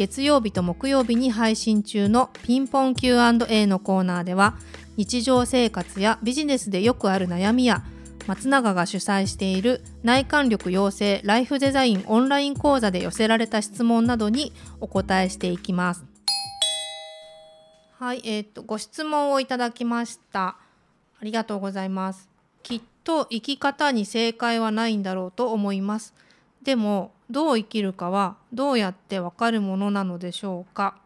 月曜日と木曜日に配信中のピンポン Q&A のコーナーでは日常生活やビジネスでよくある悩みや松永が主催している内観力養成ライフデザインオンライン講座で寄せられた質問などにお答えしていきます。はい、えー、っとご質問をいただきました。ありがとうございます。きっと生き方に正解はないんだろうと思います。でもどう生きるかはどうやってわかるものなのでしょうか？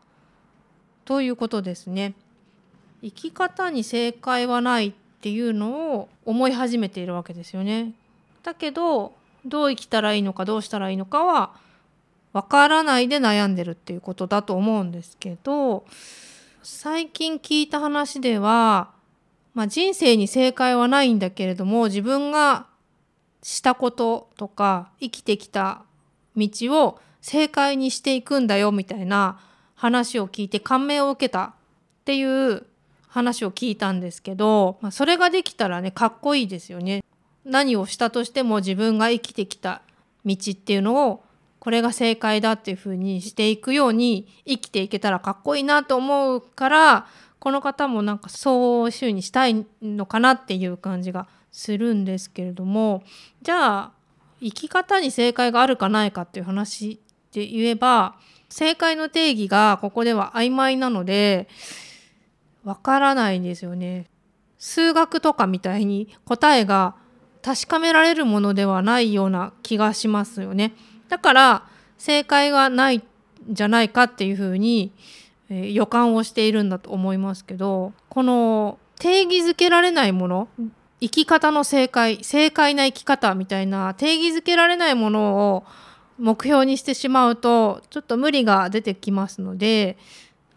ということですね。生き方に正解はないっていうのを思い始めているわけですよね。だけどどう生きたらいいのかどうしたらいいのかはわからないで悩んでるっていうことだと思うんですけど最近聞いた話では、まあ、人生に正解はないんだけれども自分がしたこととか生きてきた道を正解にしていくんだよみたいな話を聞いて感銘を受けたっていう話を聞いたんですけど、まあ、それができたらねかっこいいですよね。何をしたとしても自分が生きてきた道っていうのをこれが正解だっていうふうにしていくように生きていけたらかっこいいなと思うからこの方もなんかそういうふうにしたいのかなっていう感じがするんですけれどもじゃあ生き方に正解があるかないかっていう話で言えば正解の定義がここでは曖昧なのでわからないんですよね。数学とかみたいに答えが確かめられるものではないような気がしますよね。だから正解がないんじゃないかっていうふうに、え、予感をしているんだと思いますけどこの定義づけられないもの生き方の正解正解な生き方みたいな定義づけられないものを目標にしてしまうとちょっと無理が出てきますので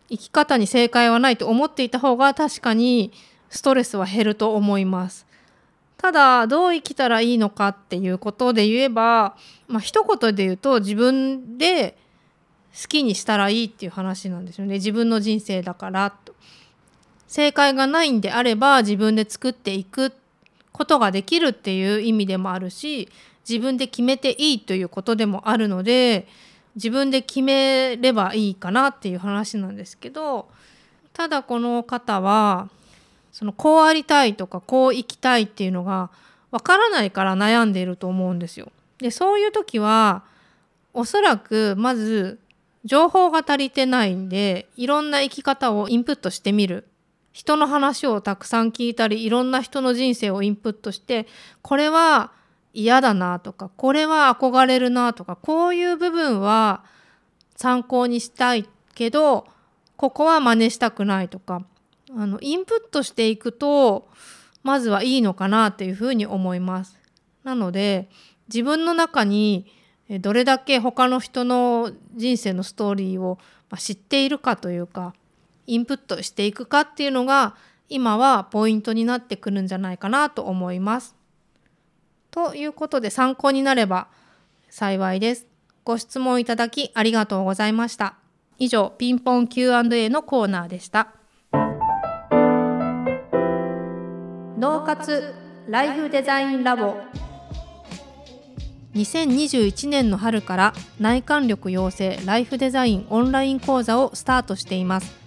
生き方に正解はないと思っていた方が確かにストレスは減ると思います。ただどう生きたらいいのかっていうことで言えば、まあ一言で言うと自分で好きにしたらいいっていう話なんですよね自分の人生だからと。正解がないんであれば自分で作っていくことができるっていう意味でもあるし自分で決めていいということでもあるので自分で決めればいいかなっていう話なんですけどただこの方はそのこうありたいとかこう生きたいっていうのがわからないから悩んでいると思うんですよ。でそういう時はおそらくまず情報が足りてないんでいろんな生き方をインプットしてみる人の話をたくさん聞いたりいろんな人の人生をインプットしてこれは嫌だなとかこれは憧れるなとかこういう部分は参考にしたいけどここは真似したくないとかあのインプットしていくとまずはいいのかなっていうふうに思います。なので自分の中にどれだけ他の人の人生のストーリーを知っているかというかインプットしていくかっていうのが今はポイントになってくるんじゃないかなと思います。ということで参考になれば幸いです。ご質問いただきありがとうございました。以上、ピンポン Q&A のコーナーでした。脳活ライフデザインラボ2021年の春から内観力養成ライフデザインオンライン講座をスタートしています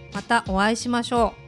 またお会いしましょう。